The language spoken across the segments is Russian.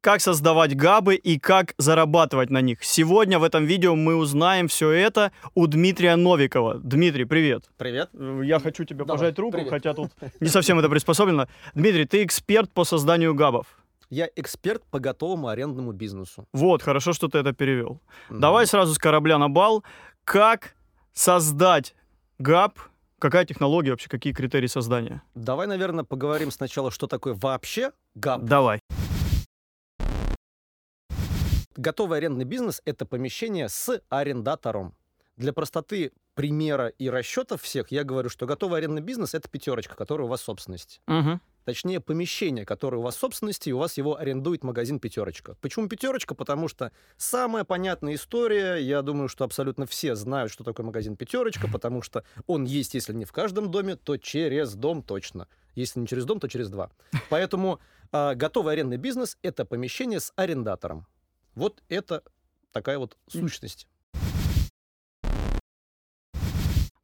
как создавать габы и как зарабатывать на них. Сегодня в этом видео мы узнаем все это у Дмитрия Новикова. Дмитрий, привет. Привет. Я хочу тебе Давай, пожать руку, привет. хотя тут не совсем это приспособлено. Дмитрий, ты эксперт по созданию габов. Я эксперт по готовому арендному бизнесу. Вот, хорошо, что ты это перевел. Мгм. Давай сразу с корабля на бал. Как создать габ? Какая технология вообще, какие критерии создания? Давай, наверное, поговорим сначала, что такое вообще ГАП. Давай. Готовый арендный бизнес — это помещение с арендатором. Для простоты примера и расчетов всех я говорю, что готовый арендный бизнес — это пятерочка, которая у вас в собственности. Мгм. Точнее, помещение, которое у вас в собственности, и у вас его арендует магазин «Пятерочка». Почему «Пятерочка»? Потому что самая понятная история, я думаю, что абсолютно все знают, что такое магазин «Пятерочка», потому что он есть, если не в каждом доме, то через дом точно. Если не через дом, то через два. Поэтому а, готовый арендный бизнес — это помещение с арендатором. Вот это такая вот сущность.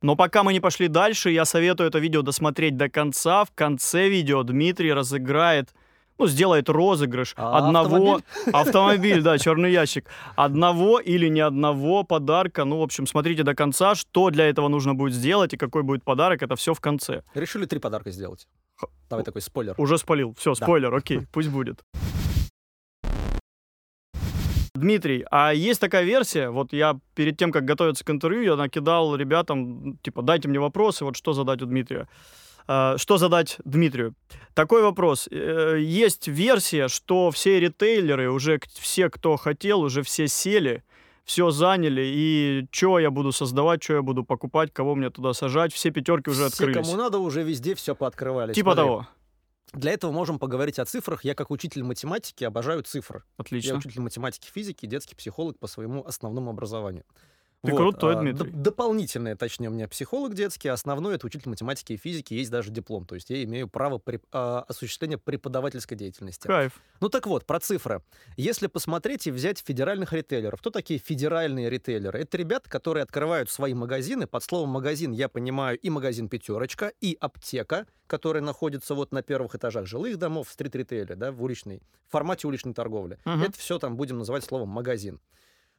Но пока мы не пошли дальше, я советую это видео досмотреть до конца. В конце видео Дмитрий разыграет, ну, сделает розыгрыш А одного... Автомобиль, да, черный ящик. Одного или не одного подарка. Ну, в общем, смотрите до конца, что для этого нужно будет сделать и какой будет подарок. Это все в конце. Решили три подарка сделать. Давай такой спойлер. Уже спалил. Все, Да. спойлер, окей, пусть будет. Дмитрий, а есть такая версия, вот я перед тем, как готовиться к интервью, я накидал ребятам, типа, дайте мне вопросы, вот что задать у Дмитрия. А, Что задать Дмитрию? Такой вопрос. Э, Есть версия, что все ритейлеры, уже все, кто хотел, уже все сели, все заняли, и что я буду создавать, что я буду покупать, кого мне туда сажать, все пятерки уже Все, открылись. кому надо, уже везде все пооткрывали. Типа Смотри, того. Для этого можем поговорить о цифрах. Я как учитель математики обожаю цифры. Я Отлично. учитель математики, физики, детский психолог по своему основному образованию. Ты крутой, а, Дмитрий. д- дополнительное, точнее, у меня психолог детский, основной это учитель математики и физики, есть даже диплом. То есть я имею право при- а, осуществления преподавательской деятельности. Кайф. Ну так вот, про цифры. Если посмотреть и взять федеральных ритейлеров, кто такие федеральные ритейлеры? Это ребята, которые открывают свои магазины. Под словом магазин я понимаю и магазин «Пятерочка», и аптека, которая находится вот на первых этажах жилых домов в стрит-ритейле, да, в уличной, в формате уличной торговли. Мгм. Это все там будем называть словом магазин.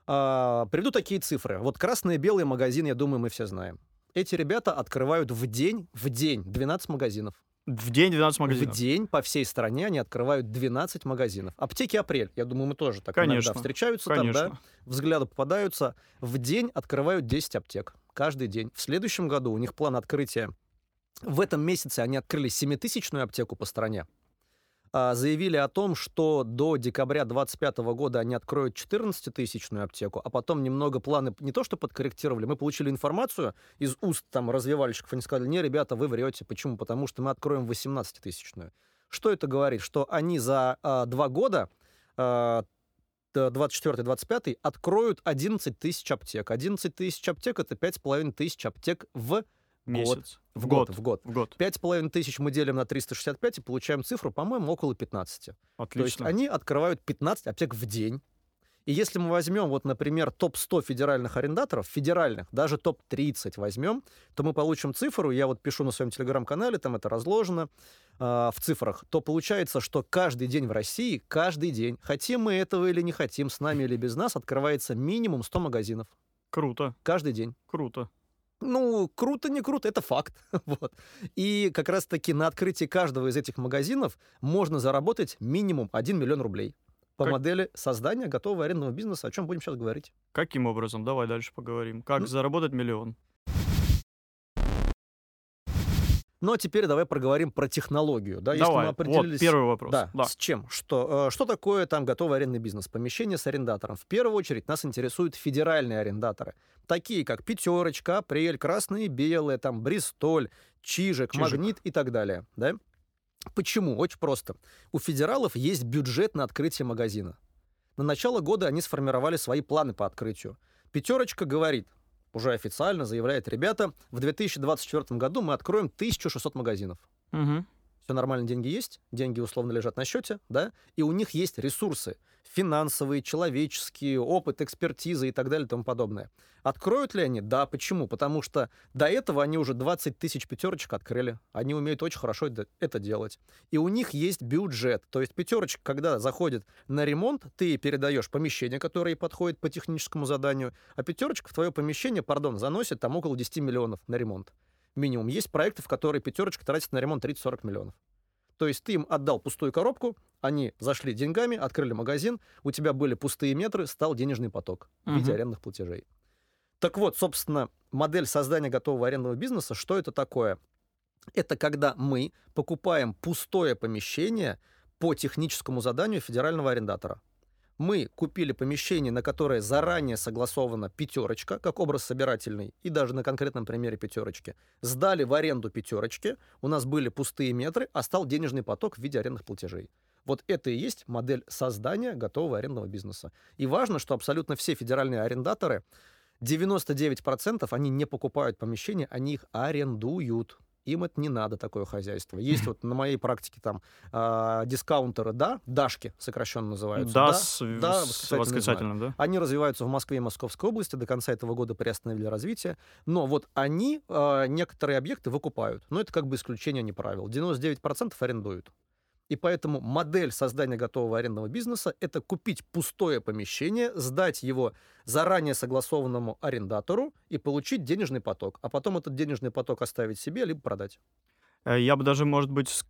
А, приведу такие цифры. Вот красный и белый магазин, я думаю, мы все знаем. Эти ребята открывают в день, в день 12 магазинов. В день 12 магазинов. В день по всей стране они открывают 12 магазинов. Аптеки «Апрель», я думаю, мы тоже так Конечно, иногда встречаются Конечно. там, да, взгляды попадаются. В день открывают 10 аптек. Каждый день. В следующем году у них план открытия. В этом месяце они открыли 7-тысячную аптеку по стране. А, Заявили о том, что до декабря 2025 года они откроют 14-тысячную аптеку, а потом немного планы не то что подкорректировали, мы получили информацию из уст там развивальщиков, они сказали, не, ребята, вы врете. Почему? Потому что мы откроем 18-тысячную. Что это говорит? Что они за а, два года, а, т- 24-25, откроют 11 тысяч аптек. 11 тысяч аптек — это 5,5 тысяч аптек в, Месяц. в год. В год. В год. 5,5 тысяч мы делим на 365 и получаем цифру, по-моему, около 15. То есть Отлично. они открывают 15 аптек в день. И если мы возьмем, вот, например, топ-100 федеральных арендаторов, федеральных, даже топ-30 возьмем, то мы получим цифру, я вот пишу на своем телеграм-канале, там это разложено а, в цифрах, то получается, что каждый день в России, каждый день, хотим мы этого или не хотим, с нами или без нас, открывается минимум 100 магазинов. Круто. Каждый день. Круто. Ну, круто, не круто, это факт. вот. И как раз-таки на открытии каждого из этих магазинов можно заработать минимум 1 миллион рублей. По Как- модели создания готового арендного бизнеса, о чем будем сейчас говорить. Каким образом? Давай дальше поговорим. Как Ну- заработать миллион? Ну, а теперь давай проговорим про технологию. Да? Если мы Давай. определились... Вот первый вопрос. Да, Да. с чем? Что, э, что такое там готовый арендный бизнес? Помещение с арендатором. В первую очередь нас интересуют федеральные арендаторы. Такие, как «Пятерочка», «Апрель», «Красные и белые», там «Бристоль», «Чижик», Чижик. «Магнит» и так далее. Да? Почему? Очень просто. У федералов есть бюджет на открытие магазина. На начало года они сформировали свои планы по открытию. «Пятерочка» говорит, уже официально заявляет, ребята, в 2024 году мы откроем 1600 магазинов. Мгм. все нормально, деньги есть, деньги условно лежат на счете, да, и у них есть ресурсы финансовые, человеческие, опыт, экспертиза и так далее и тому подобное. Откроют ли они? Да. Почему? Потому что до этого они уже 20 тысяч пятерочек открыли. Они умеют очень хорошо это делать. И у них есть бюджет. То есть пятерочка, когда заходит на ремонт, ты передаешь помещение, которое подходит по техническому заданию, а пятерочка в твое помещение, пардон, заносит там около 10 миллионов на ремонт. Минимум. Есть проекты, в которые пятерочка тратит на ремонт 30-40 миллионов. То есть ты им отдал пустую коробку, они зашли деньгами, открыли магазин, у тебя были пустые метры, стал денежный поток в виде арендных платежей. Так вот, собственно, модель создания готового арендного бизнеса, что это такое? Это когда мы покупаем пустое помещение по техническому заданию федерального арендатора мы купили помещение, на которое заранее согласована пятерочка, как образ собирательный, и даже на конкретном примере пятерочки. Сдали в аренду пятерочки, у нас были пустые метры, а стал денежный поток в виде арендных платежей. Вот это и есть модель создания готового арендного бизнеса. И важно, что абсолютно все федеральные арендаторы, 99% они не покупают помещения, они их арендуют им это не надо, такое хозяйство. Есть вот на моей практике там э, дискаунтеры, да, Дашки сокращенно называются. Да, да, с, да, с восклицательным, да? Они развиваются в Москве и Московской области, до конца этого года приостановили развитие, но вот они э, некоторые объекты выкупают, но это как бы исключение, а не правило. 99% арендуют. И поэтому модель создания готового арендного бизнеса – это купить пустое помещение, сдать его заранее согласованному арендатору и получить денежный поток, а потом этот денежный поток оставить себе, либо продать. Э, я бы даже, может быть,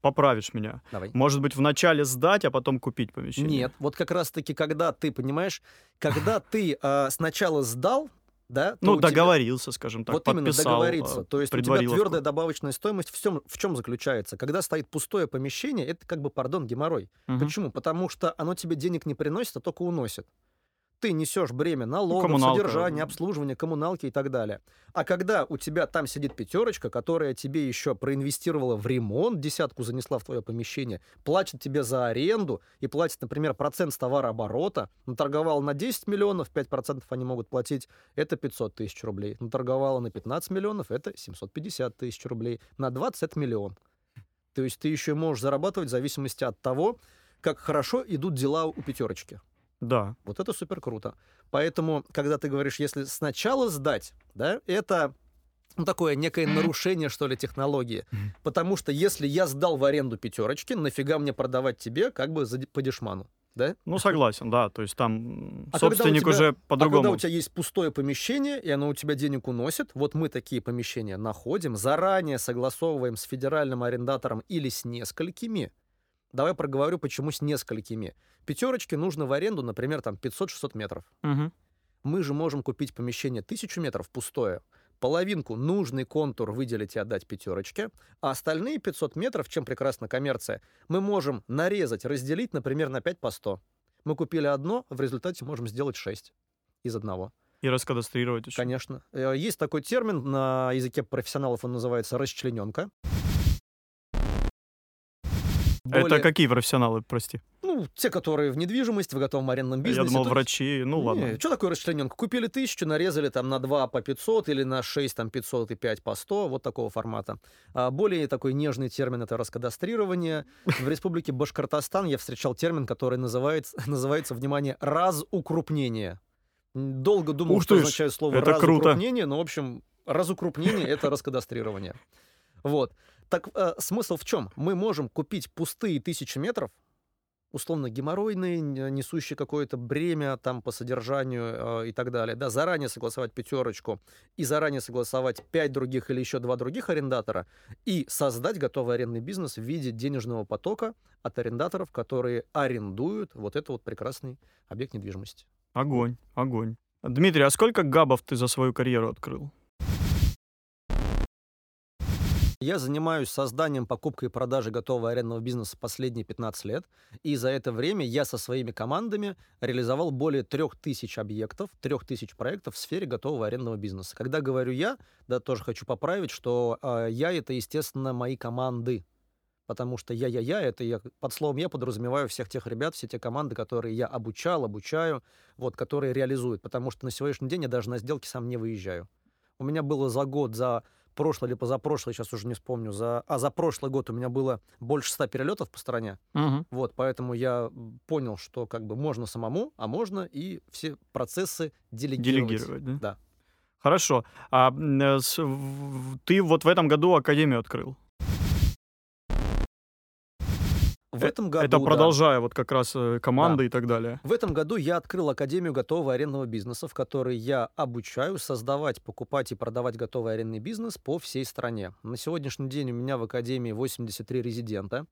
поправишь меня. Давай. Может быть, вначале сдать, а потом купить помещение. Нет, вот как раз-таки, когда ты, понимаешь, когда ты э, сначала сдал, да? Ну, договорился, тебя... скажем так, Вот подписал, именно договориться. То есть у тебя твердая добавочная стоимость в чем, в чем заключается? Когда стоит пустое помещение, это как бы, пардон, геморрой. Угу. Почему? Потому что оно тебе денег не приносит, а только уносит ты несешь бремя налогов, ну, содержания, обслуживания, коммуналки и так далее. А когда у тебя там сидит пятерочка, которая тебе еще проинвестировала в ремонт, десятку занесла в твое помещение, платит тебе за аренду и платит, например, процент с товарооборота, наторговал на 10 миллионов, 5% они могут платить, это 500 тысяч рублей. Наторговала на 15 миллионов, это 750 тысяч рублей. На 20 это миллион. То есть ты еще можешь зарабатывать в зависимости от того, как хорошо идут дела у пятерочки. Да. Вот это супер круто. Поэтому, когда ты говоришь, если сначала сдать, да, это ну, такое некое нарушение, что ли, технологии. Потому что если я сдал в аренду пятерочки, нафига мне продавать тебе как бы за, по дешману? Да? Ну, согласен, да. То есть там а собственник тебя, уже по-другому. А когда у тебя есть пустое помещение, и оно у тебя денег уносит, вот мы такие помещения находим, заранее согласовываем с федеральным арендатором или с несколькими, Давай проговорю, почему с несколькими. Пятерочке нужно в аренду, например, там 500-600 метров. Угу. Мы же можем купить помещение 1000 метров пустое, половинку нужный контур выделить и отдать пятерочке, а остальные 500 метров, чем прекрасна коммерция, мы можем нарезать, разделить, например, на 5 по 100. Мы купили одно, в результате можем сделать 6 из одного. И раскадастрировать еще. Конечно. Э, есть такой термин на языке профессионалов, он называется расчлененка. Более... Это какие профессионалы, прости? Ну, те, которые в недвижимости, в готовом арендном бизнесе. Я думал, Тут... врачи, ну ладно. Не, что такое расчлененка? Купили тысячу, нарезали там на 2 по 500 или на 6 там 500 и 5 по 100, вот такого формата. А более такой нежный термин — это раскадастрирование. В республике Башкортостан я встречал термин, который называется, называется внимание, разукрупнение. Долго думал, Ух что означает слово это разукрупнение, круто. но, в общем, разукрупнение — это раскадастрирование. Вот. Так э, смысл в чем? Мы можем купить пустые тысячи метров, условно геморройные, несущие какое-то бремя там по содержанию э, и так далее, да, заранее согласовать пятерочку и заранее согласовать пять других или еще два других арендатора и создать готовый арендный бизнес в виде денежного потока от арендаторов, которые арендуют вот этот вот прекрасный объект недвижимости. Огонь, огонь. Дмитрий, а сколько габов ты за свою карьеру открыл? Я занимаюсь созданием, покупкой и продажей готового арендного бизнеса последние 15 лет. И за это время я со своими командами реализовал более 3000 объектов, 3000 проектов в сфере готового арендного бизнеса. Когда говорю я, да, тоже хочу поправить, что э, я это, естественно, мои команды. Потому что я-я-я, это я, под словом я подразумеваю всех тех ребят, все те команды, которые я обучал, обучаю, вот, которые реализуют. Потому что на сегодняшний день я даже на сделки сам не выезжаю. У меня было за год, за прошлый или позапрошлый, сейчас уже не вспомню, за, а за прошлый год у меня было больше 100 перелетов по стране. Мгм. Вот, поэтому я понял, что как бы можно самому, а можно и все процессы делегировать. Делегировать, да? Да. Хорошо. А э, ты вот в этом году академию открыл. В этом году, Это да. продолжая вот как раз э, команды и так далее. В этом году я открыл Академию готового арендного бизнеса, в которой я обучаю создавать, покупать и продавать готовый арендный бизнес по всей стране. На сегодняшний день у меня в Академии 83 резидента.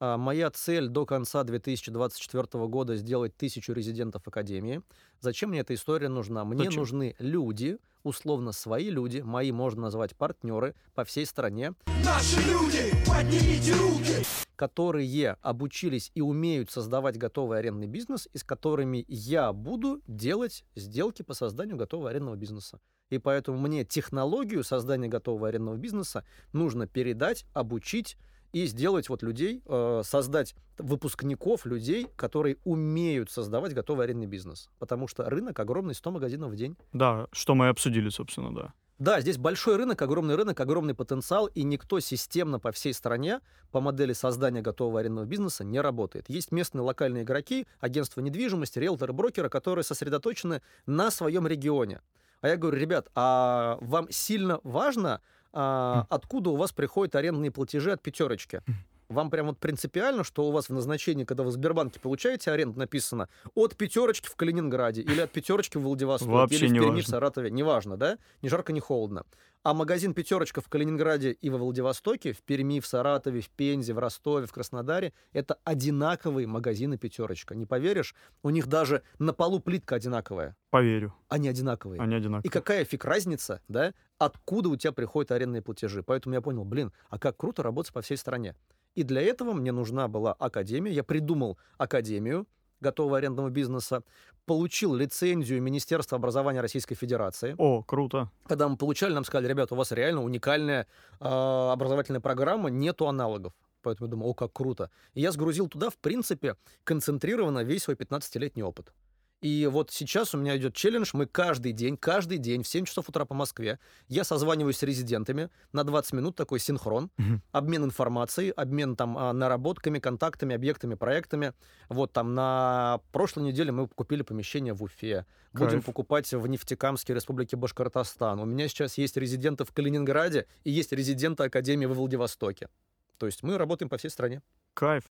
А, Моя цель до конца 2024 года сделать тысячу резидентов Академии. Зачем мне эта история нужна? Мне Зачем? нужны люди, условно свои люди, мои можно назвать партнеры по всей стране, Наши люди, поднимите руки! которые обучились и умеют создавать готовый арендный бизнес, и с которыми я буду делать сделки по созданию готового арендного бизнеса. И поэтому мне технологию создания готового арендного бизнеса нужно передать, обучить и сделать вот людей, э, создать выпускников, людей, которые умеют создавать готовый арендный бизнес. Потому что рынок огромный, 100 магазинов в день. Да, что мы и обсудили, собственно, да. Да, здесь большой рынок, огромный рынок, огромный потенциал, и никто системно по всей стране по модели создания готового арендного бизнеса не работает. Есть местные локальные игроки, агентства недвижимости, риэлторы, брокеры, которые сосредоточены на своем регионе. А я говорю, ребят, а вам сильно важно, а, откуда у вас приходят арендные платежи от пятерочки? Вам прям вот принципиально, что у вас в назначении, когда вы в Сбербанке получаете аренду, написано от пятерочки в Калининграде или от пятерочки в Владивостоке Вообще или в Перми, в. Саратове, неважно, да? Ни жарко, ни холодно. А магазин «Пятерочка» в Калининграде и во Владивостоке, в Перми, в Саратове, в Пензе, в Ростове, в Краснодаре — это одинаковые магазины «Пятерочка». Не поверишь, у них даже на полу плитка одинаковая. Поверю. Они одинаковые. Они И одинаковые. какая фиг разница, да, откуда у тебя приходят арендные платежи. Поэтому я понял, блин, а как круто работать по всей стране. И для этого мне нужна была академия. Я придумал академию готового арендного бизнеса, получил лицензию Министерства образования Российской Федерации. О, круто. Когда мы получали, нам сказали, ребята, у вас реально уникальная э, образовательная программа, нету аналогов. Поэтому я думаю, о, как круто. И я сгрузил туда, в принципе, концентрированно весь свой 15-летний опыт. И вот сейчас у меня идет челлендж. Мы каждый день, каждый день в 7 часов утра по Москве я созваниваюсь с резидентами на 20 минут, такой синхрон, Мгм. обмен информацией, обмен там а, наработками, контактами, объектами, проектами. Вот там на прошлой неделе мы купили помещение в Уфе. Будем Кайф. покупать в Нефтекамске Республике Башкортостан. У меня сейчас есть резиденты в Калининграде и есть резиденты Академии во Владивостоке. То есть мы работаем по всей стране. Кайф.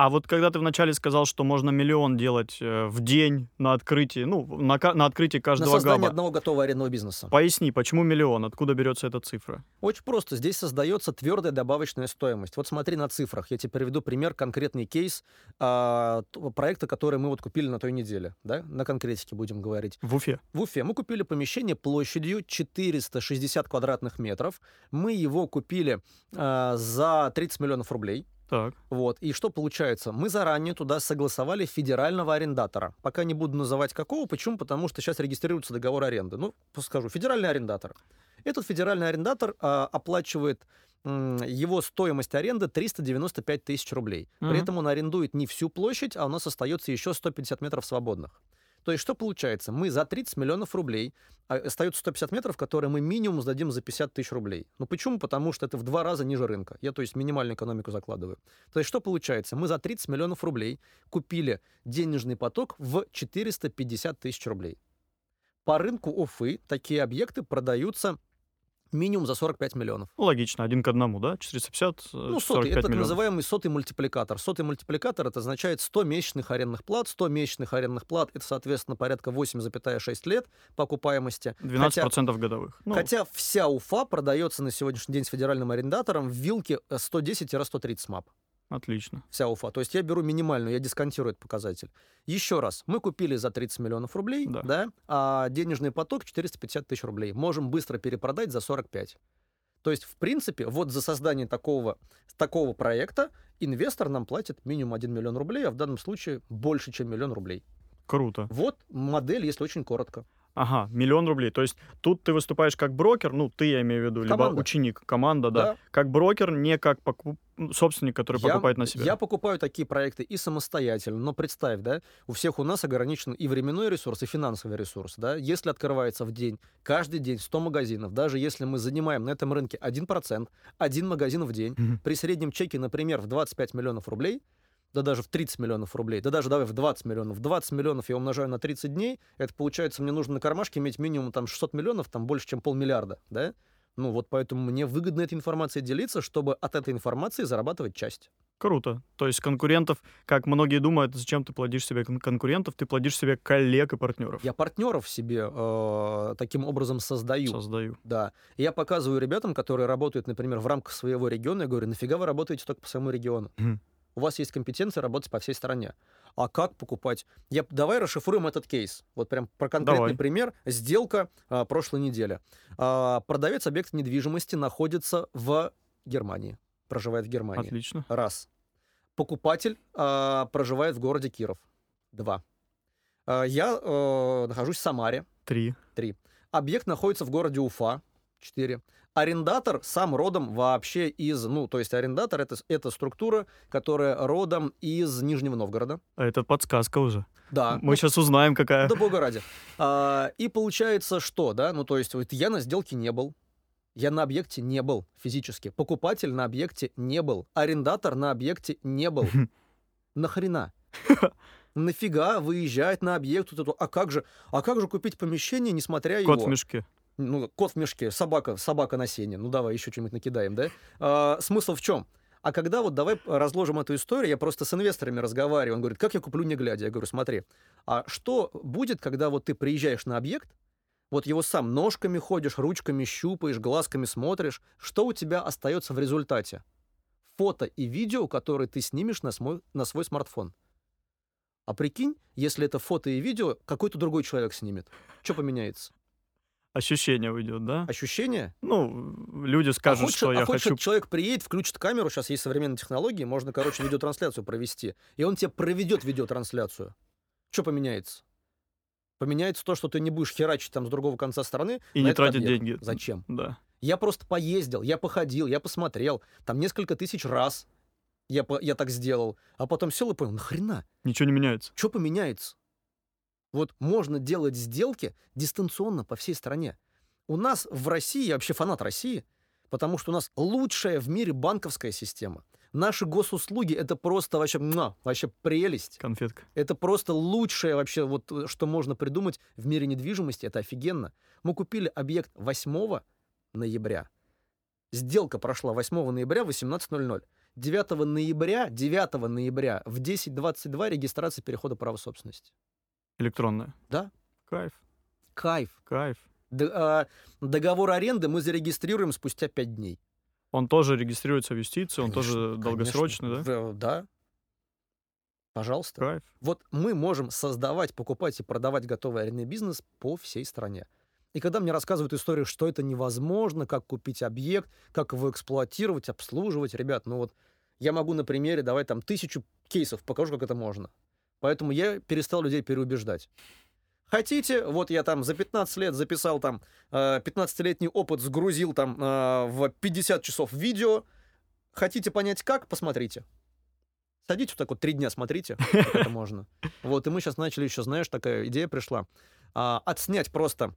А вот когда ты вначале сказал, что можно миллион делать э, в день на открытии, ну, на, на открытии На каждого создание габа, одного готового арендного бизнеса. поясни, почему миллион, откуда берется эта цифра? Очень просто. Здесь создается твердая добавочная стоимость. Вот смотри на цифрах. Я тебе приведу пример, конкретный кейс т- проекта, который мы вот купили на той неделе. Да? На конкретике будем говорить. В Уфе. В Уфе мы купили помещение площадью 460 квадратных метров. Мы его купили а, за 30 миллионов рублей. Так. Вот. И что получается? Мы заранее туда согласовали федерального арендатора. Пока не буду называть какого. Почему? Потому что сейчас регистрируется договор аренды. Ну, скажу, федеральный арендатор. Этот федеральный арендатор а, оплачивает его стоимость аренды 395 тысяч рублей. Мгм. При этом он арендует не всю площадь, а у нас остается еще 150 метров свободных. То есть что получается? Мы за 30 миллионов рублей, а остается 150 метров, которые мы минимум сдадим за 50 тысяч рублей. Ну почему? Потому что это в два раза ниже рынка. Я, то есть, минимальную экономику закладываю. То есть что получается? Мы за 30 миллионов рублей купили денежный поток в 450 тысяч рублей. По рынку Уфы такие объекты продаются минимум за 45 миллионов. Ну, логично, один к одному, да? 450, э, Ну, 45 сотый, это так называемый сотый мультипликатор. Сотый мультипликатор это означает 100 месячных арендных плат. 100 месячных арендных плат это, соответственно, порядка 8,6 лет по окупаемости. 12% годовых. Ну, Хотя вся Уфа продается на сегодняшний день с федеральным арендатором в вилке э, 110-130 МАП. Отлично. Вся Уфа. То есть я беру минимальную, я дисконтирую этот показатель. Еще раз, мы купили за 30 миллионов рублей, Да. да. а денежный поток 450 тысяч рублей. Можем быстро перепродать за 45. То есть, в принципе, вот за создание такого, такого проекта инвестор нам платит минимум 1 миллион рублей, а в данном случае больше, чем миллион рублей. Круто. Вот модель, если очень коротко. Ага, миллион рублей. То есть тут ты выступаешь как брокер, ну, ты, я имею в виду, либо Команда. ученик, команда, да. Да. Как брокер, не как покуп- собственник, который Я- покупает на себя. Я покупаю такие проекты и самостоятельно, но представь, да, у всех у нас ограничен и временной ресурс, и финансовый ресурс, да. Если открывается в день, каждый день 100 магазинов, даже если мы занимаем на этом рынке 1%, один магазин в день, при среднем чеке, например, в 25 миллионов рублей, да даже в 30 миллионов рублей, да даже давай в 20 миллионов, 20 миллионов я умножаю на 30 дней, это получается, мне нужно на кармашке иметь минимум там 600 миллионов, там больше, чем полмиллиарда, да? Ну вот поэтому мне выгодно этой информацией делиться, чтобы от этой информации зарабатывать часть. Круто. То есть конкурентов, как многие думают, зачем ты плодишь себе кон- конкурентов, ты плодишь себе коллег и партнеров. Я партнеров себе э, таким образом создаю. Создаю. Да. И я показываю ребятам, которые работают, например, в рамках своего региона, я говорю, нафига вы работаете только по своему региону? Мгм. У вас есть компетенция работать по всей стране. А как покупать? Я, давай расшифруем этот кейс. Вот прям про конкретный Давай. пример. Сделка а, прошлой недели. А, продавец объекта недвижимости находится в Германии. Проживает в Германии. Отлично. Раз. Покупатель а, проживает в городе Киров. Два. А, я э, нахожусь в Самаре. Три. Объект находится в городе Уфа. 4. Арендатор сам родом вообще из... Ну, то есть арендатор это, это структура, которая родом из Нижнего Новгорода. А это подсказка уже. Да. Мы сейчас узнаем, какая. Да бога ради. А, и получается что, да? Ну, то есть вот я на сделке не был. Я на объекте не был физически. Покупатель на объекте не был. Арендатор на объекте не был. Нахрена? Нафига выезжать на объект? Вот эту- А как же, а как же купить помещение, несмотря Кот его? в мешке. Ну, кот в мешке, собака, собака на сене. Ну, давай еще что-нибудь накидаем, да? А, смысл в чем? А когда вот давай разложим эту историю, я просто с инвесторами разговариваю, он говорит, как я куплю не глядя? Я говорю, смотри, а что будет, когда вот ты приезжаешь на объект, вот его сам ножками ходишь, ручками щупаешь, глазками смотришь, что у тебя остается в результате? Фото и видео, которые ты снимешь на свой, на свой смартфон. А прикинь, если это фото и видео, какой-то другой человек снимет. Что поменяется? Ощущение уйдет, да? Ощущение? Ну, люди скажут, а хочешь, что а я хочешь, хочу... человек приедет, включит камеру, сейчас есть современные технологии, можно, короче, видеотрансляцию провести, и он тебе проведет видеотрансляцию. Что поменяется? Поменяется то, что ты не будешь херачить там с другого конца страны. И не тратить объект. деньги. Зачем? Да. Я просто поездил, я походил, я посмотрел, там несколько тысяч раз я, я так сделал, а потом сел и понял, нахрена? Ничего не меняется. Что поменяется? Вот можно делать сделки дистанционно по всей стране. У нас в России, я вообще фанат России, потому что у нас лучшая в мире банковская система. Наши госуслуги это просто вообще, муа, вообще прелесть. Конфетка. Это просто лучшее вообще, вот, э, что можно придумать в мире недвижимости. Это офигенно. Мы купили объект 8 ноября. Сделка прошла 8 ноября в 18.00. 9 ноября, 9 ноября в 10.22 регистрация перехода права собственности. Электронная. Да. Кайф. Кайф. Кайф. Д- а, договор аренды мы зарегистрируем спустя 5 дней. Он тоже регистрируется в юстиции, он Конечно, тоже долгосрочный, конечно. да? Да. Пожалуйста. Кайф. Вот мы можем создавать, покупать и продавать готовый арендный бизнес по всей стране. И когда мне рассказывают историю, что это невозможно, как купить объект, как его эксплуатировать, обслуживать, ребят, ну вот я могу на примере давать там тысячу кейсов, покажу, как это можно. Поэтому я перестал людей переубеждать. Хотите, вот я там за 15 лет записал там э, 15-летний опыт, сгрузил там э, в 50 часов видео. Хотите понять как? Посмотрите. Садитесь вот так вот три дня, смотрите, как это можно. Вот, и мы сейчас начали еще, знаешь, такая идея пришла. а, отснять просто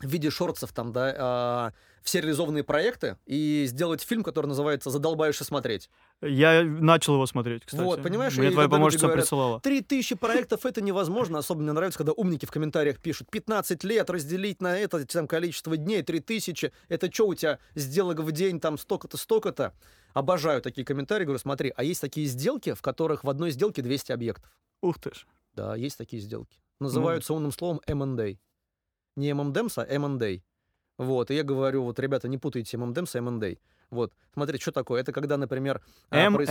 в виде шортсов там, да, а, все реализованные проекты и сделать фильм, который называется «Задолбаешься смотреть». Я начал его смотреть, кстати. Вот, понимаешь, Мне твоя помощница говорят, присылала. Три тысячи проектов — это невозможно. Особенно мне нравится, когда умники в комментариях пишут. 15 лет разделить на это там, количество дней, три тысячи. Это что у тебя сделок в день там столько-то, столько-то? Обожаю такие комментарии. Говорю, смотри, а есть такие сделки, в которых в одной сделке 200 объектов. Ух ты ж. Да, есть такие сделки. Ну. Называются умным словом M&A. Не M&M's, а M&A. Вот, и я говорю, вот, ребята, не путайте M&M's и M&A. Вот, смотрите, что такое? Это когда, например... а, M проис-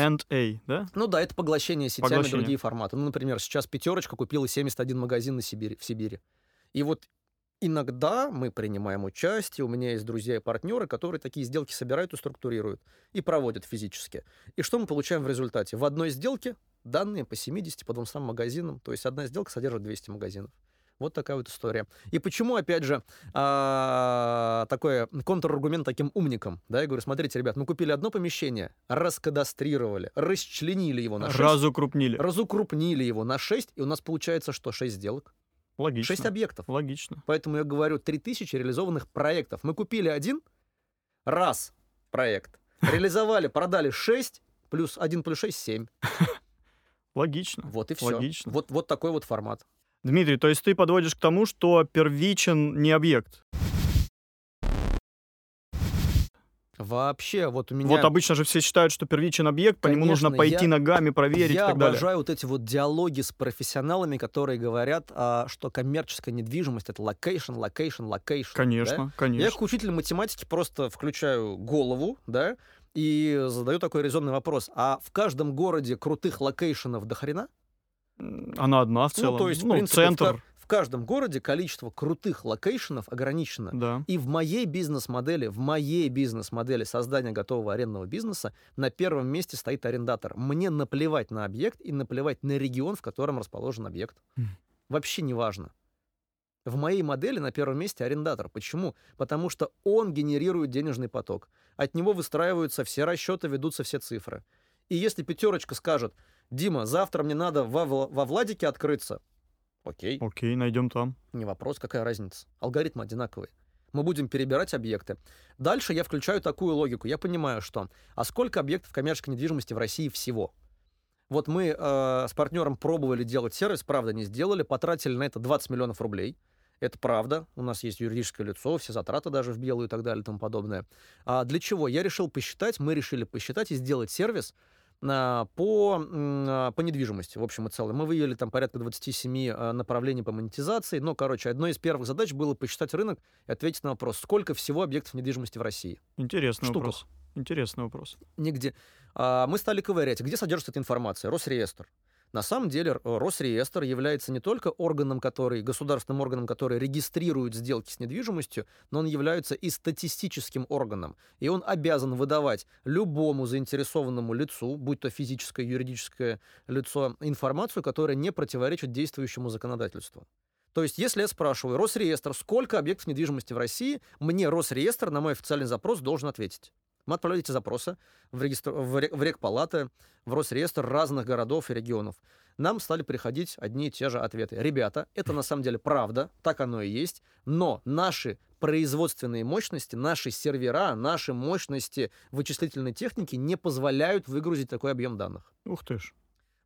да? ну да, это поглощение сетями, Поглощение. другие форматы. Ну, например, сейчас пятерочка купила 71 магазин на Сибири, в Сибири. И вот иногда мы принимаем участие, у меня есть друзья и партнеры, которые такие сделки собирают и структурируют, и проводят физически. И что мы получаем в результате? В одной сделке данные по 70, по 200 магазинам, то есть одна сделка содержит 200 магазинов. Вот такая вот история. И почему, опять же, а, такой контраргумент таким умникам? Да, я говорю, смотрите, ребят, мы купили одно помещение, раскадастрировали, расчленили его на 6, Разукрупнили. разукрупнили его на 6, и у нас получается что? 6 сделок? Логично. 6 объектов. Логично. Поэтому я говорю, 3000 реализованных проектов. Мы купили один раз проект, реализовали, продали 6, плюс 1 плюс 6 — 7. Логично. Вот и все. Логично. Вот, вот такой вот формат. Дмитрий, то есть ты подводишь к тому, что первичен не объект. Вообще, вот у меня... Вот обычно же все считают, что первичен объект, по нему нужно Конечно, пойти я- ногами, проверить Я и так далее. обожаю вот эти вот диалоги с профессионалами, которые говорят, а, что коммерческая недвижимость — это location, location, location. Конечно, Я конечно. как учитель математики просто включаю голову, да, и задаю такой резонный вопрос. А в каждом городе крутых location ов до хрена? Она одна в целом. Ну, то есть, в Ну, принципе, в центр, ка- в каждом городе количество крутых location ов ограничено. да. И в моей бизнес-модели, в моей бизнес-модели создания готового арендного бизнеса на первом месте стоит арендатор. Мне наплевать на объект и наплевать на регион, в котором расположен объект. Мгм. Вообще не важно. В моей модели на первом месте арендатор. Почему? Потому что он генерирует денежный поток. От него выстраиваются все расчеты, ведутся все цифры. И если пятерочка скажет, Дима, завтра мне надо во, во Владике открыться, окей, Окей, найдем там. не вопрос, какая разница. Алгоритмы одинаковые. Мы будем перебирать объекты. Дальше я включаю такую логику. Я понимаю, что... А сколько объектов коммерческой недвижимости в России всего? Вот мы э, с партнером пробовали делать сервис, правда, не сделали, потратили на это 20 миллионов рублей. Это правда. У нас есть юридическое лицо, все затраты даже в белую и так далее и тому подобное. А для чего? Я решил посчитать, мы решили посчитать и сделать сервис по, м, а, по недвижимости, в общем и целом. Мы выявили там порядка 27 а, направлений по монетизации. Но, короче, одной из первых задач было посчитать рынок и ответить на вопрос, сколько всего объектов недвижимости в России. Интересный Штуках. вопрос. Интересный вопрос. Нигде. А, Мы стали ковырять, где содержится эта информация. Росреестр. На самом деле э, Росреестр является не только органом, который, государственным органом, который регистрирует сделки с недвижимостью, но он является и статистическим органом. И он обязан выдавать любому заинтересованному лицу, будь то физическое, юридическое лицо, информацию, которая не противоречит действующему законодательству. То есть, если я спрашиваю Росреестр, сколько объектов недвижимости в России, мне Росреестр на мой официальный запрос должен ответить. Мы отправляем эти запросы в, регистр... в, ре- в рекпалаты, в Росреестр разных городов и регионов. Нам стали приходить одни и те же ответы. Ребята, это на самом деле правда, так оно и есть, но наши производственные мощности, наши сервера, наши мощности вычислительной техники не позволяют выгрузить такой объем данных. Ух ты ж.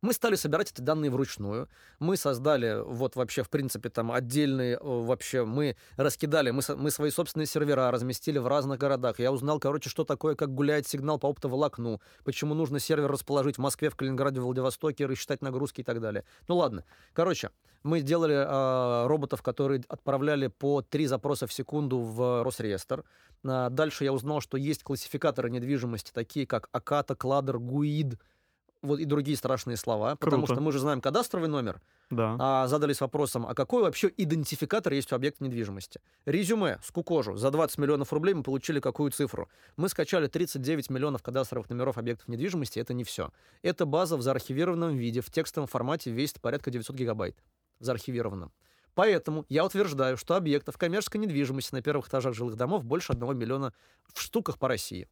Мы стали собирать эти данные вручную. Мы создали вот вообще, в принципе, там отдельные, э, вообще мы раскидали, мы, мы свои собственные сервера разместили в разных городах. Я узнал, короче, что такое, как гуляет сигнал по оптоволокну, почему нужно сервер расположить в Москве, в Калининграде, в Владивостоке, рассчитать нагрузки и так далее. Ну ладно. Короче, мы сделали а, роботов, которые отправляли по три запроса в секунду в Росреестр. А, дальше я узнал, что есть классификаторы недвижимости, такие как Аката, Кладер, Гуид, вот и другие страшные слова, потому Круто. что мы же знаем кадастровый номер, Да. а задались вопросом, а какой вообще идентификатор есть у объекта недвижимости? Резюме, скукожу, за 20 миллионов рублей мы получили какую цифру? Мы скачали 39 миллионов кадастровых номеров объектов недвижимости, это не все. Это база в заархивированном виде, в текстовом формате весит порядка 900 гигабайт, в заархивированном. Поэтому я утверждаю, что объектов коммерческой недвижимости на первых этажах жилых домов больше 1 миллиона в штуках по России.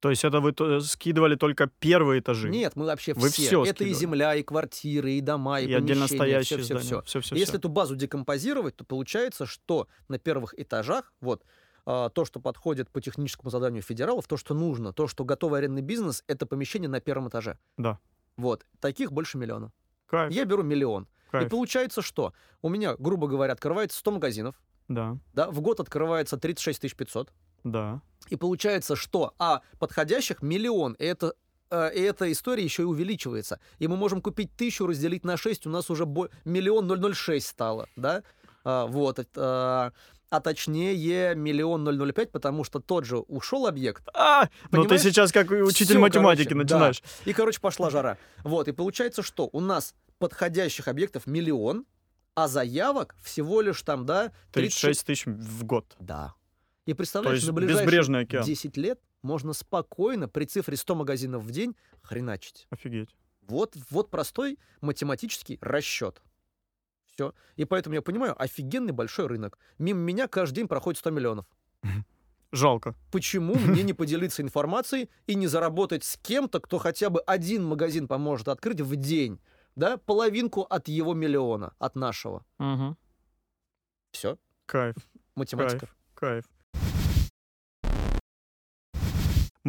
То есть это вы скидывали только первые этажи? Нет, мы вообще Вы все. всё Это и скидывали. земля, и квартиры, и дома, и, И отдельно помещения, стоящие все, все, все. Все, все, Если эту базу декомпозировать, то получается, что на первых этажах, вот, а, то, что подходит по техническому заданию федералов, то, что нужно, то, что готовый арендный бизнес, это помещение на первом этаже. Да. Вот. Таких больше миллиона. Кайф, Я беру миллион. И кайф. получается, что у меня, грубо говоря, открывается 100 магазинов, Да, да, в год открывается 36 500. Да. И получается, что, а подходящих миллион, и это э, и эта история еще и увеличивается. И мы можем купить тысячу, разделить на 6, у нас уже бо- миллион 006 стало, да? А, вот. это, а точнее миллион 005, потому что тот же ушел объект, А, ну ты сейчас как учитель Всё, математики короче, начинаешь. и, короче, пошла жара. Вот, и получается, что у нас подходящих объектов миллион, а заявок всего лишь там, да, 36 тысяч в год. Да. И представляешь, на ближайшие безбрежный океан. 10 лет можно спокойно при цифре 100 магазинов в день хреначить. Офигеть. Вот, вот простой математический расчет. Все. И поэтому я понимаю, офигенный большой рынок. Мимо меня каждый день проходит 100 миллионов. Жалко. Почему мне не поделиться информацией и не заработать с кем-то, кто хотя бы один магазин поможет открыть в день? Да, половинку от его миллиона, от нашего. Мгм. Все, Кайф, математика. кайф.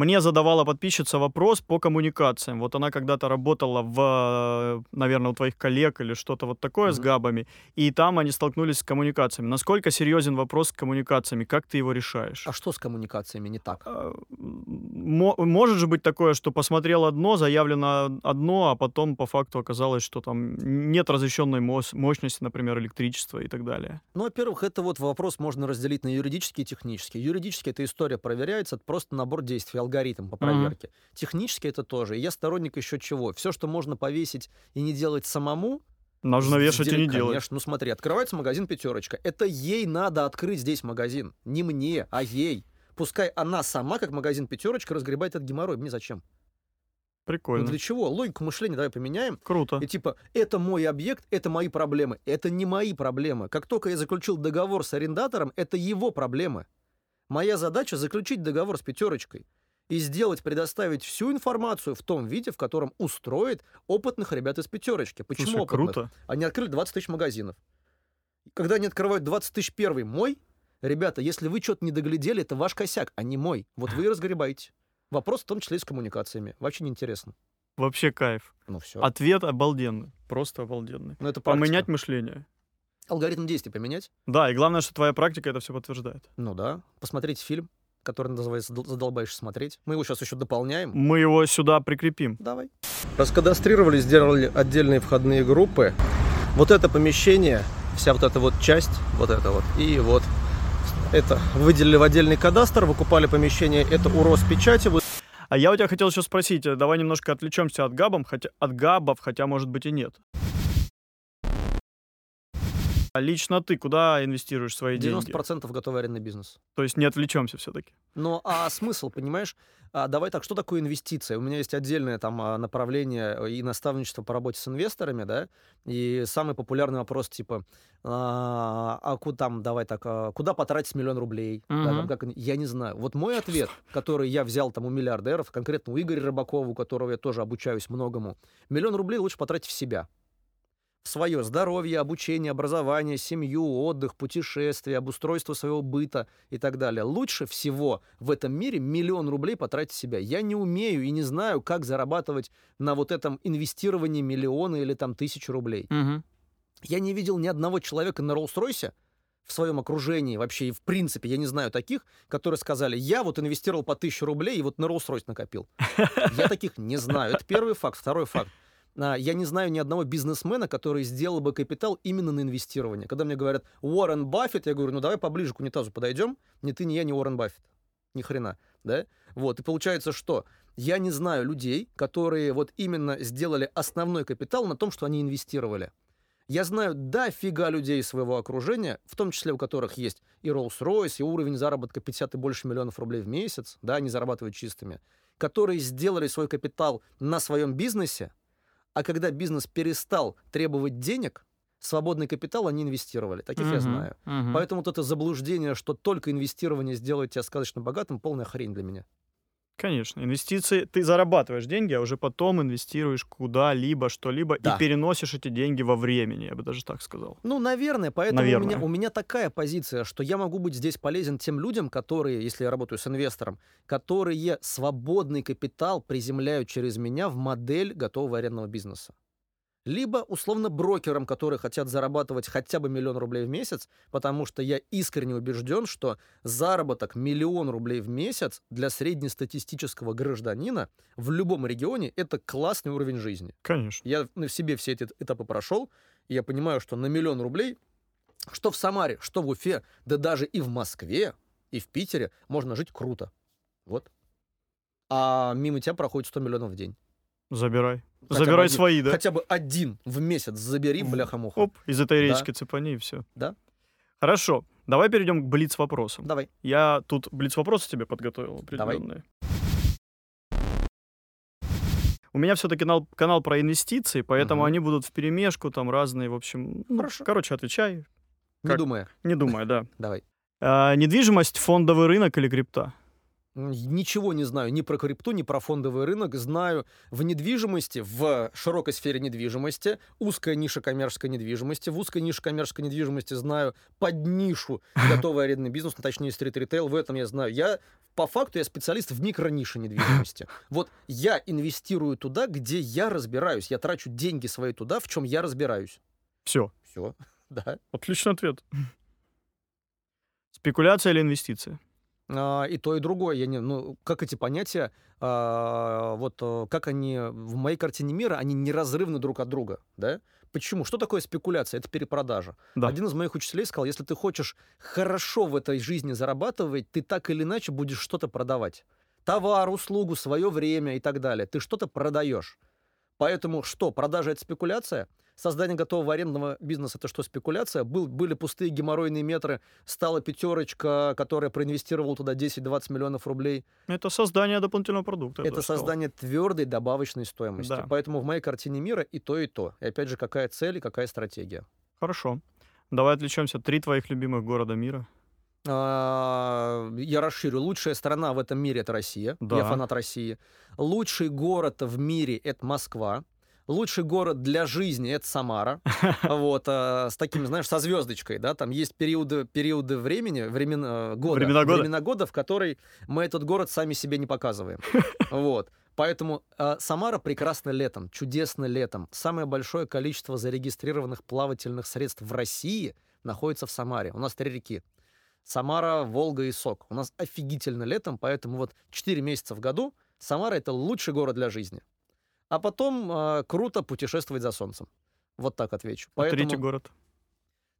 Мне задавала подписчица вопрос по коммуникациям. Вот она когда-то работала в, наверное, у твоих коллег или что-то вот такое с Мгм. габами, и там они столкнулись с коммуникациями. Насколько серьезен вопрос с коммуникациями? Как ты его решаешь? А что с коммуникациями не так? А, мо- Может же быть такое, что посмотрел одно, заявлено одно, а потом по факту оказалось, что там нет разрешенной мощности, например, электричества и так далее. Ну, во-первых, это вот вопрос можно разделить на юридический и технический. Юридически эта история проверяется, это просто набор действий, алгоритм по проверке. Технически это тоже. И я сторонник еще чего? Все, что можно повесить и не делать самому, Нужно вешать и не делать. Конечно, ну смотри, открывается магазин «Пятерочка». Это ей надо открыть здесь магазин. Не мне, а ей. Пускай она сама, как магазин «Пятерочка», разгребает этот геморрой. Мне зачем? Ну Прикольно. для чего? Логику мышления давай поменяем. Круто. И типа, это мой объект, это мои проблемы. Это не мои проблемы. Как только я заключил договор с арендатором, это его проблемы. Моя задача заключить договор с пятерочкой и сделать, предоставить всю информацию в том виде, в котором устроит опытных ребят из пятерочки. Почему Слушай, опытных? круто. Они открыли 20 тысяч магазинов. Когда они открывают 20 тысяч первый мой, ребята, если вы что-то не доглядели, это ваш косяк, а не мой. Вот вы и разгребаете. Вопрос в том числе и с коммуникациями. Вообще неинтересно. Вообще кайф. Ну все. Ответ обалденный. Просто обалденный. Ну, это Поменять практика. мышление. Алгоритм действий поменять? Да, и главное, что твоя практика это все подтверждает. Ну да. Посмотреть фильм, который называется «Задол- «Задолбаешься смотреть». Мы его сейчас еще дополняем. Мы его сюда прикрепим. Давай. Раскадастрировали, сделали отдельные входные группы. Вот это помещение, вся вот эта вот часть, вот это вот, и вот это выделили в отдельный кадастр, выкупали помещение, это у Роспечати, А я у тебя хотел еще спросить, э, давай немножко отвлечемся от габов, хотя от габов, хотя может быть и нет. А лично ты куда инвестируешь свои деньги? 90% готовый арендный бизнес. То есть не отвлечемся все-таки. Ну, а смысл, понимаешь? А, давай так, что такое инвестиция? У меня есть отдельное там а, направление э, и наставничество по работе с инвесторами, да, и самый популярный вопрос типа, а, а куда там, давай так, а, куда потратить миллион рублей? Да, там как я не знаю. Вот мой ответ, который я взял там у миллиардеров, конкретно у Игоря Рыбакова, у которого я тоже обучаюсь многому, миллион рублей лучше потратить в себя. В свое здоровье, обучение, образование, семью, отдых, путешествия, обустройство своего быта и так далее. Лучше всего в этом мире миллион рублей потратить себя. Я не умею и не знаю, как зарабатывать на вот этом инвестировании миллиона или там тысячу рублей. Я не видел ни одного человека на Роллс-Ройсе в своем окружении вообще и в принципе, я не знаю таких, которые сказали, я вот инвестировал по тысячу рублей и вот на Роллс-Ройс накопил. Я таких не знаю. Это первый факт. Второй факт. Я не знаю ни одного бизнесмена, который сделал бы капитал именно на инвестирование. Когда мне говорят Уоррен Баффет, я говорю, ну давай поближе к унитазу подойдем. Ни ты, ни я, ни Уоррен Баффет. Ни хрена, да? Вот, и получается, что я не знаю людей, которые вот именно сделали основной капитал на том, что они инвестировали. Я знаю дофига людей своего окружения, в том числе у которых есть и Rolls-Royce, и уровень заработка 50 и больше миллионов рублей в месяц, да, они зарабатывают чистыми, которые сделали свой капитал на своем бизнесе, а когда бизнес перестал требовать денег, свободный капитал они инвестировали. Таких я Мгм, знаю. мгм. Поэтому вот это заблуждение, что только инвестирование сделает тебя сказочно богатым, полная хрень для меня. Конечно, инвестиции, ты зарабатываешь деньги, а уже потом инвестируешь куда-либо, что-либо, Да. и переносишь эти деньги во времени, я бы даже так сказал. Ну, наверное, поэтому У, Наверное. меня, у меня такая позиция, что я могу быть здесь полезен тем людям, которые, если я работаю с инвестором, которые свободный капитал приземляют через меня в модель готового арендного бизнеса. Либо, условно, брокерам, которые хотят зарабатывать хотя бы миллион рублей в месяц, потому что я искренне убежден, что заработок миллион рублей в месяц для среднестатистического гражданина в любом регионе – это классный уровень жизни. Конечно. Я на себе все эти этапы прошел, и я понимаю, что на миллион рублей, что в Самаре, что в Уфе, да даже и в Москве, и в Питере можно жить круто. Вот. А мимо тебя проходит 100 миллионов в день. Забирай. Хотя Забирай один- свои, да? Хотя бы один в месяц забери, бляха-муха. Оп, из этой Да. речки цепани и все. Да. Хорошо, давай перейдем к блиц-вопросам. Давай. Я тут блиц-вопросы тебе подготовил Давай. определенные. У меня все-таки канал, канал про инвестиции, поэтому Мгм. они будут в перемешку, там разные, в общем. ну, Хорошо. Короче, отвечай. Не Как? думая. Не думай, да. Давай. А, недвижимость, фондовый рынок или крипта? Ничего не знаю ни про крипту, ни про фондовый рынок. Знаю в недвижимости, в широкой сфере недвижимости, узкая ниша коммерческой недвижимости. В узкой нише коммерческой недвижимости знаю под нишу готовый арендный бизнес, ну, точнее стрит-ритейл. В этом я знаю. Я по факту я специалист в микронише недвижимости. Вот я инвестирую туда, где я разбираюсь. Я трачу деньги свои туда, в чем я разбираюсь. Все. Все. Да. Отличный ответ. Спекуляция или инвестиция? А, и то, и другое. Я не, ну, как эти понятия, а, вот э, как они в моей картине мира, они неразрывны друг от друга, да? Почему? Что такое спекуляция? Это перепродажа. Да. Один из моих учителей сказал, если ты хочешь хорошо в этой жизни зарабатывать, ты так или иначе будешь что-то продавать. Товар, услугу, свое время и так далее. Ты что-то продаешь. Поэтому что? Продажа — это спекуляция? Создание готового арендного бизнеса — это что, спекуляция? Был, были пустые геморройные метры, стала пятерочка, которая проинвестировала туда 10-20 миллионов рублей. Это создание дополнительного продукта. это даже сказал. создание твердой добавочной стоимости. Да. Поэтому в моей картине мира и то, и то. И опять же, какая цель и какая стратегия. Хорошо. Давай отвлечемся. Три твоих любимых города мира. А, Я расширю. Лучшая страна в этом мире — это Россия. Я Да. фанат России. Лучший город в мире — это Москва. Лучший город для жизни — это Самара. Вот, а, с таким, знаешь, со звездочкой, да, там есть периоды, периоды времени, времена года, Времена года. времена года, в который мы этот город сами себе не показываем. Вот. Поэтому а, Самара прекрасна летом, чудесно летом. Самое большое количество зарегистрированных плавательных средств в России находится в Самаре. У нас три реки. Самара, Волга и Сок. У нас офигительно летом, поэтому вот 4 месяца в году Самара это лучший город для жизни. А потом а, круто путешествовать за солнцем. Вот так отвечу. А Поэтому Третий город.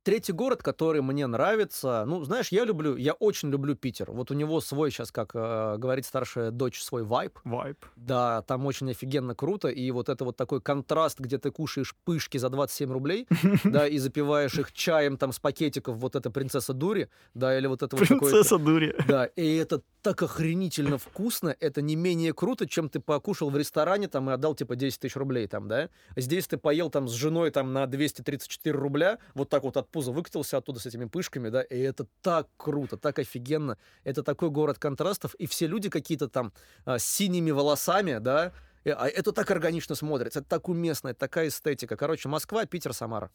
Третий город, который мне нравится, ну, знаешь, я люблю, я очень люблю Питер. Вот у него свой сейчас, как э, говорит старшая дочь, свой вайб. Вайп. Да, там очень офигенно круто, и вот это вот такой контраст, где ты кушаешь пышки за 27 рублей, да, и запиваешь их чаем там с пакетиков, вот эта принцесса дури, да, или вот это вот. Принцесса дури. Да, и это так охренительно вкусно, это не менее круто, чем ты покушал в ресторане там и отдал типа 10 тысяч рублей там, да. Здесь ты поел там с женой там на 234 рубля, вот так вот от пуза выкатился оттуда с этими пышками, да, и это так круто, так офигенно. Это такой город контрастов, и все люди какие-то там а, с синими волосами, да, и, а это так органично смотрится, это так уместно, это такая эстетика. Короче, Москва, Питер, Самара.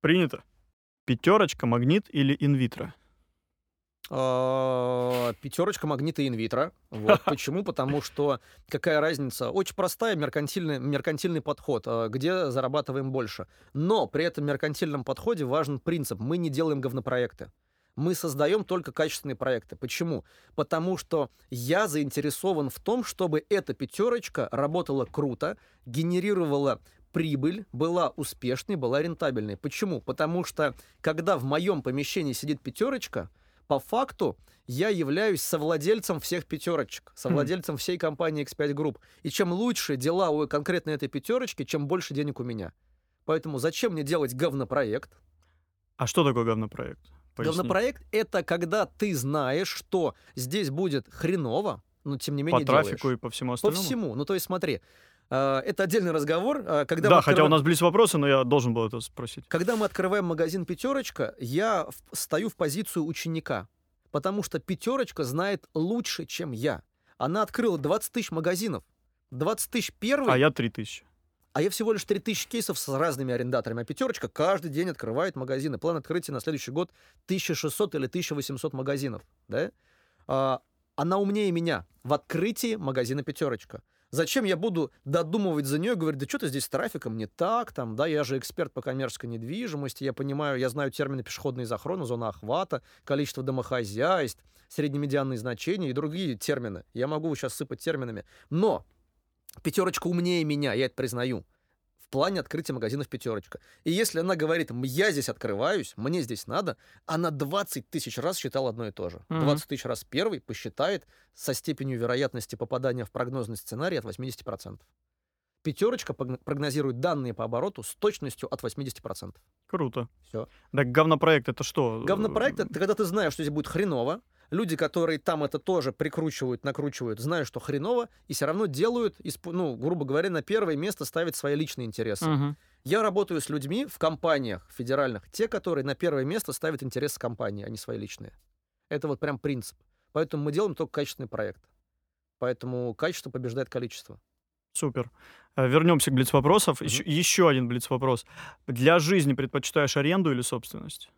Принято. Пятерочка, магнит или инвитро? А, Пятерочка магнита инвитро. Вот. Почему? Потому что какая разница? Очень простая меркантильный, меркантильный подход, а, где зарабатываем больше. Но при этом меркантильном подходе важен принцип. Мы не делаем говнопроекты. Мы создаем только качественные проекты. Почему? Потому что я заинтересован в том, чтобы эта пятерочка работала круто, генерировала прибыль, была успешной, была рентабельной. Почему? Потому что когда в моем помещении сидит пятерочка, по факту я являюсь совладельцем всех пятерочек, совладельцем всей компании X5 Group. И чем лучше дела у конкретно этой пятерочки, чем больше денег у меня. Поэтому зачем мне делать говнопроект? А что такое говнопроект? Поясни. Говнопроект — это когда ты знаешь, что здесь будет хреново, но тем не менее По делаешь. трафику и по всему По остальному? всему. Ну, то есть смотри, это отдельный разговор. э, Когда Да, мы хотя у открываем- нас близ вопросы, но я должен был это спросить. Когда мы открываем магазин «Пятерочка», я в- стою в позицию ученика, потому что «Пятерочка» знает лучше, чем я. Она открыла 20 тысяч магазинов. 20 тысяч первый, А я 3000. а я всего лишь 3000 кейсов с разными арендаторами. А «Пятерочка» каждый день открывает магазины. План открытия на следующий год 1600 или 1800 магазинов. Да? А, она умнее меня в открытии магазина «Пятерочка». Зачем я буду додумывать за нее, говорить, да что ты здесь с трафиком не так, там, да, я же эксперт по коммерческой недвижимости, я понимаю, я знаю термины пешеходные захроны, зона охвата, количество домохозяйств, среднемедианные значения и другие термины. Я могу сейчас сыпать терминами. Но пятерочка умнее меня, я это признаю. Плане открытия магазинов пятерочка. И если она говорит, «М, я здесь открываюсь, мне здесь надо, она 20 тысяч раз считала одно и то же. Мгм. 20 тысяч раз первый посчитает со степенью вероятности попадания в прогнозный сценарий от 80%. Пятерочка прогнозирует данные по обороту с точностью от 80%. Круто. Все. Так говнопроект это что? Говнопроект — это когда ты знаешь, что здесь будет хреново, Люди, которые там это тоже прикручивают, накручивают, знают, что хреново, и все равно делают, ну, грубо говоря, на первое место ставят свои личные интересы. Мгм. Я работаю с людьми в компаниях федеральных, те, которые на первое место ставят интересы компании, а не свои личные. Это вот прям принцип. Поэтому мы делаем только качественный проект. Поэтому качество побеждает количество. Супер. Э, Вернемся к блиц-вопросов. Мгм. Еще, еще один блиц-вопрос. Для жизни предпочитаешь аренду или собственность?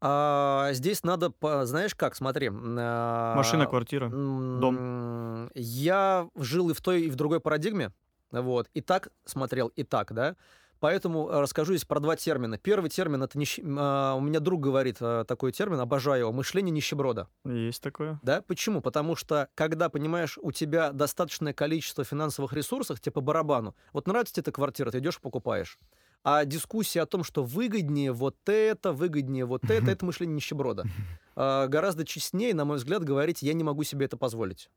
А, здесь надо, знаешь как, смотри. а, Машина, квартира. м, Я жил и в той, и в другой парадигме. Вот. И так смотрел, и так, да. Поэтому э, расскажу здесь про два термина. Первый термин это нищ- а, у меня друг говорит э, такой термин, обожаю его, мышление нищеброда. Есть такое. Да, почему? Потому что, когда, понимаешь, у тебя достаточное количество финансовых ресурсов, тебе по барабану. Вот нравится тебе эта квартира, ты идешь покупаешь. А дискуссия о том, что выгоднее вот это, выгоднее вот это, это мышление нищеброда. А, Гораздо честнее, на мой взгляд, говорить, я не могу себе это позволить.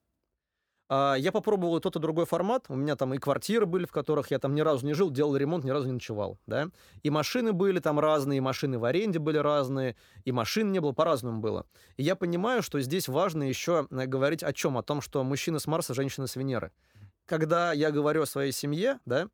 А, Я попробовал тот, и другой формат. У меня там и квартиры были, в которых я там ни разу не жил, делал ремонт, ни разу не ночевал. Да? И машины были там разные, и машины в аренде были разные, и машин не было, по-разному было. И я понимаю, что здесь важно еще э, говорить о чем? О том, что мужчина с Марса, женщина с Венеры. Когда я говорю о своей семье, да,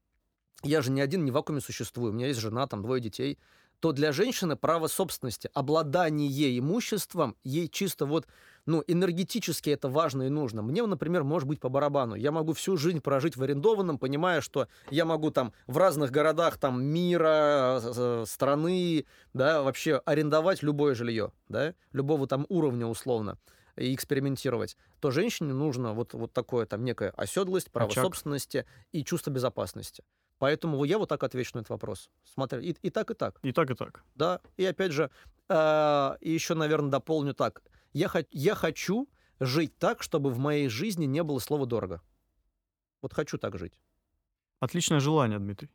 я же не один, не в вакууме существую, у меня есть жена, там двое детей, то для женщины право собственности, обладание имуществом, ей чисто вот, ну, энергетически это важно и нужно. Мне, например, может быть по барабану. Я могу всю жизнь прожить в арендованном, понимая, что я могу там в разных городах там мира, э, э, страны, да, вообще арендовать любое жилье, да, любого там уровня условно и экспериментировать, то женщине нужно вот, вот такое там некая оседлость, право Очаг. собственности и чувство безопасности. Поэтому я вот так отвечу на этот вопрос. Смотри, и, и так, и так. И так, и так. Да, и опять же, э, и еще, наверное, дополню так. Я, я хочу жить так, чтобы в моей жизни не было слова «дорого». Вот хочу так жить. Отличное желание, Дмитрий.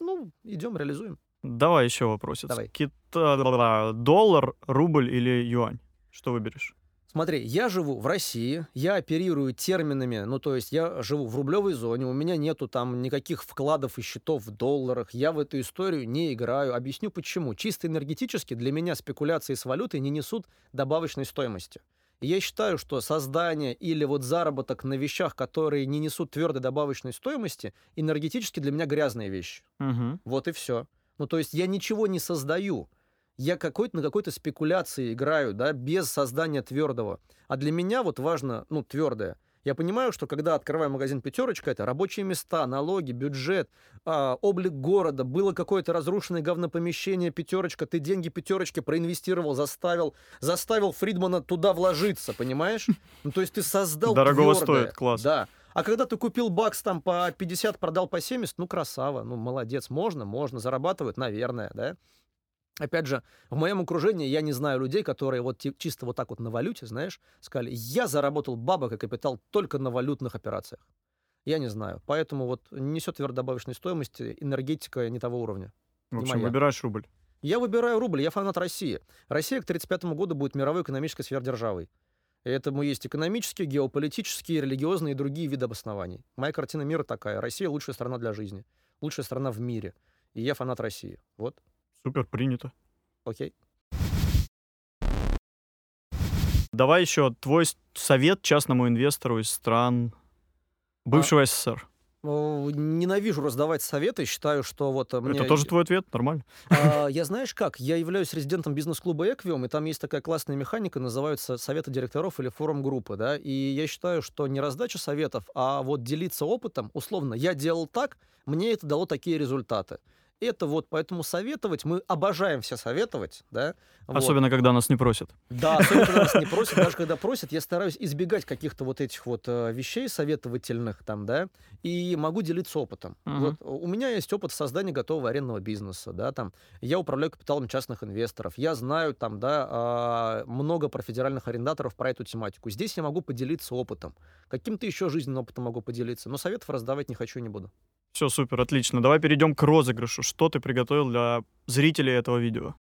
Ну, идем, реализуем. Давай еще вопросец. Давай. Кита- Доллар, рубль или юань? Что выберешь? Смотри, я живу в России, я оперирую терминами, ну, то есть я живу в рублевой зоне, у меня нету там никаких вкладов и счетов в долларах, я в эту историю не играю. Объясню почему. Чисто энергетически для меня спекуляции с валютой не несут добавочной стоимости. Я считаю, что создание или вот заработок на вещах, которые не несут твердой добавочной стоимости, энергетически для меня грязные вещи. Мгм. Вот и все. Ну, то есть я ничего не создаю. Я какой-то на какой-то спекуляции играю, да, без создания твердого. А для меня вот важно, ну, твердое. Я понимаю, что когда открываю магазин «Пятерочка», это рабочие места, налоги, бюджет, а, облик города, было какое-то разрушенное говнопомещение «Пятерочка», ты деньги «Пятерочки» проинвестировал, заставил, заставил Фридмана туда вложиться, понимаешь? Ну, то есть ты создал Дорогого твердое. стоит, класс. Да. А когда ты купил бакс там по 50, продал по 70, ну, красава, ну, молодец, можно, можно, зарабатывают, наверное, да. Опять же, в моем окружении я не знаю людей, которые вот чисто вот так вот на валюте, знаешь, сказали, я заработал бабок и капитал только на валютных операциях. Я не знаю. Поэтому вот несет твердодобавочной стоимости, энергетика не того уровня. В общем, выбираешь рубль. Я выбираю рубль, я фанат России. Россия к 1935 году будет мировой экономической сверхдержавой. И этому есть экономические, геополитические, религиозные и другие виды обоснований. Моя картина мира такая. Россия лучшая страна для жизни. Лучшая страна в мире. И я фанат России. Вот. Супер, принято. Окей. Давай еще твой совет частному инвестору из стран бывшего СССР. О, Ненавижу раздавать советы. Считаю, что вот э, мне... Это тоже твой ответ? Нормально? А, Я знаешь как? Я являюсь резидентом бизнес-клуба «Эквиум», и там есть такая классная механика, называется «Советы директоров» или «Форум группы». Да? И я считаю, что не раздача советов, а вот делиться опытом, условно, я делал так, мне это дало такие результаты. Это вот, поэтому советовать, мы обожаем все советовать, да? Вот. Особенно, когда нас не просят. Да, особенно когда нас не просят, даже когда просят, я стараюсь избегать каких-то вот этих вот э, вещей советовательных там, да, и могу делиться опытом. Мгм. Вот у меня есть опыт создания готового арендного бизнеса, да, там, я управляю капиталом частных инвесторов, я знаю там, да, а, много про федеральных арендаторов, про эту тематику. Здесь я могу поделиться опытом, каким-то еще жизненным опытом могу поделиться, но советов раздавать не хочу и не буду. Все, супер, отлично. Давай перейдем к розыгрышу. Что ты приготовил для зрителей этого видео?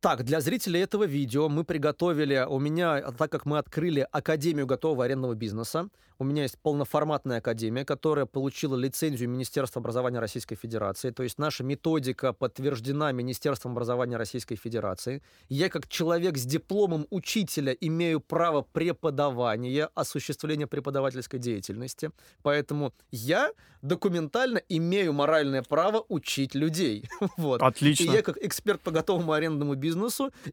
Так, для зрителей этого видео мы приготовили, у меня, так как мы открыли Академию готового арендного бизнеса, у меня есть полноформатная академия, которая получила лицензию Министерства образования Российской Федерации, то есть наша методика подтверждена Министерством образования Российской Федерации. Я как человек с дипломом учителя имею право преподавания, осуществления преподавательской деятельности, поэтому я документально имею моральное право учить людей. Вот. Отлично. И я как эксперт по готовому арендному бизнесу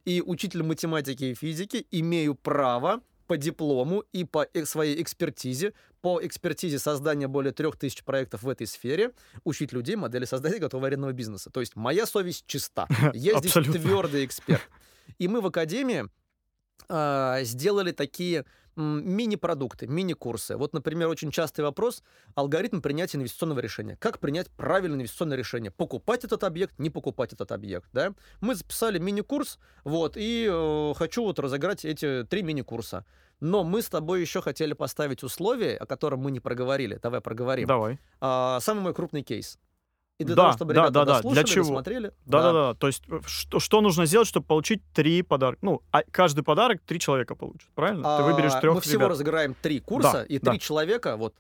и учитель математики и физики имею право по диплому и по э- своей экспертизе, по экспертизе создания более трех тысяч проектов в этой сфере, учить людей модели создания готового арендного бизнеса. То есть моя совесть чиста. Я здесь твердый эксперт. И мы в Академии а, сделали такие мини-продукты, мини-курсы. Вот, например, очень частый вопрос – алгоритм принятия инвестиционного решения. Как принять правильное инвестиционное решение? Покупать этот объект, не покупать этот объект, да? Мы записали мини-курс, вот, и э, хочу вот разыграть эти три мини-курса. Но мы с тобой еще хотели поставить условие, о котором мы не проговорили. Давай проговорим. Давай. А, самый мой крупный кейс. И для Да, того, чтобы да, ребята да, да. Для дослушали, чего? досмотрели. Да-да-да. То есть э, что, что нужно сделать, чтобы получить три подарка? Ну, а каждый подарок три человека получат, правильно? Ты выберешь А, трех Мы всего ребят. разыграем три курса, Да, и да. три человека, вот,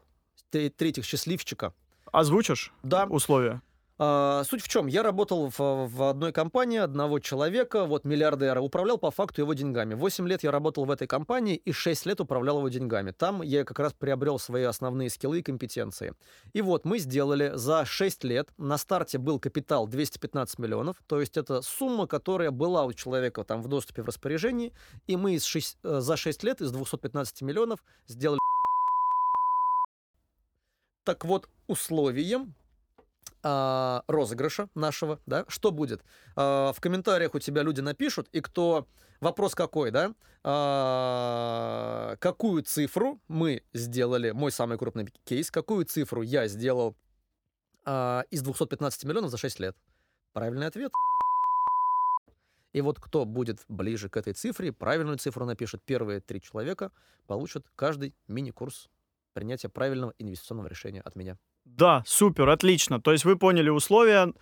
три, этих счастливчика. Озвучишь Да. условия? А, суть в чем? Я работал в, в одной компании одного человека, вот миллиардера, управлял по факту его деньгами. Восемь лет я работал в этой компании и шесть лет управлял его деньгами. Там я как раз приобрел свои основные скиллы и компетенции. И вот мы сделали за 6 лет, на старте был капитал 215 миллионов, то есть это сумма, которая была у человека там в доступе в распоряжении, и мы из шесть- э, за 6 лет из 215 миллионов сделали так вот, условием а, розыгрыша нашего, да, что будет? А, в комментариях у тебя люди напишут, и кто... Вопрос какой, да? А, какую цифру мы сделали, мой самый крупный кейс, какую цифру я сделал из 215 миллионов за 6 лет? Правильный ответ. И вот кто будет ближе к этой цифре, правильную цифру напишет, первые три человека получат каждый мини-курс принятия правильного инвестиционного решения от меня. Да, супер, отлично. То есть вы поняли условия.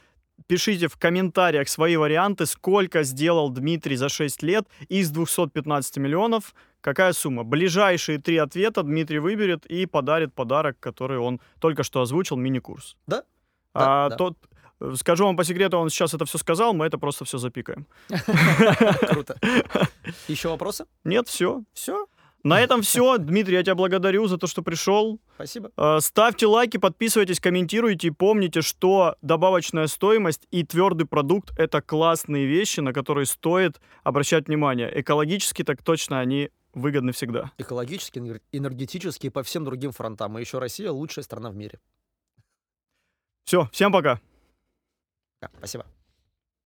Пишите в комментариях свои варианты, сколько сделал Дмитрий за 6 лет из 215 миллионов. Какая сумма? Ближайшие три ответа Дмитрий выберет и подарит подарок, который он только что озвучил, мини-курс. Да, А, да. Тот, э, скажу вам по секрету, он сейчас это все сказал, мы это просто все запикаем. Круто. Еще вопросы? Нет, все. Все. На этом все. Дмитрий, я тебя благодарю за то, что пришел. Спасибо. Э, Ставьте лайки, подписывайтесь, комментируйте и помните, что добавочная стоимость и твердый продукт — это классные вещи, на которые стоит обращать внимание. Экологически так точно они выгодны всегда. Экологически, энер- энергетически и по всем другим фронтам. И еще Россия лучшая страна в мире. Все, всем пока. Да, спасибо.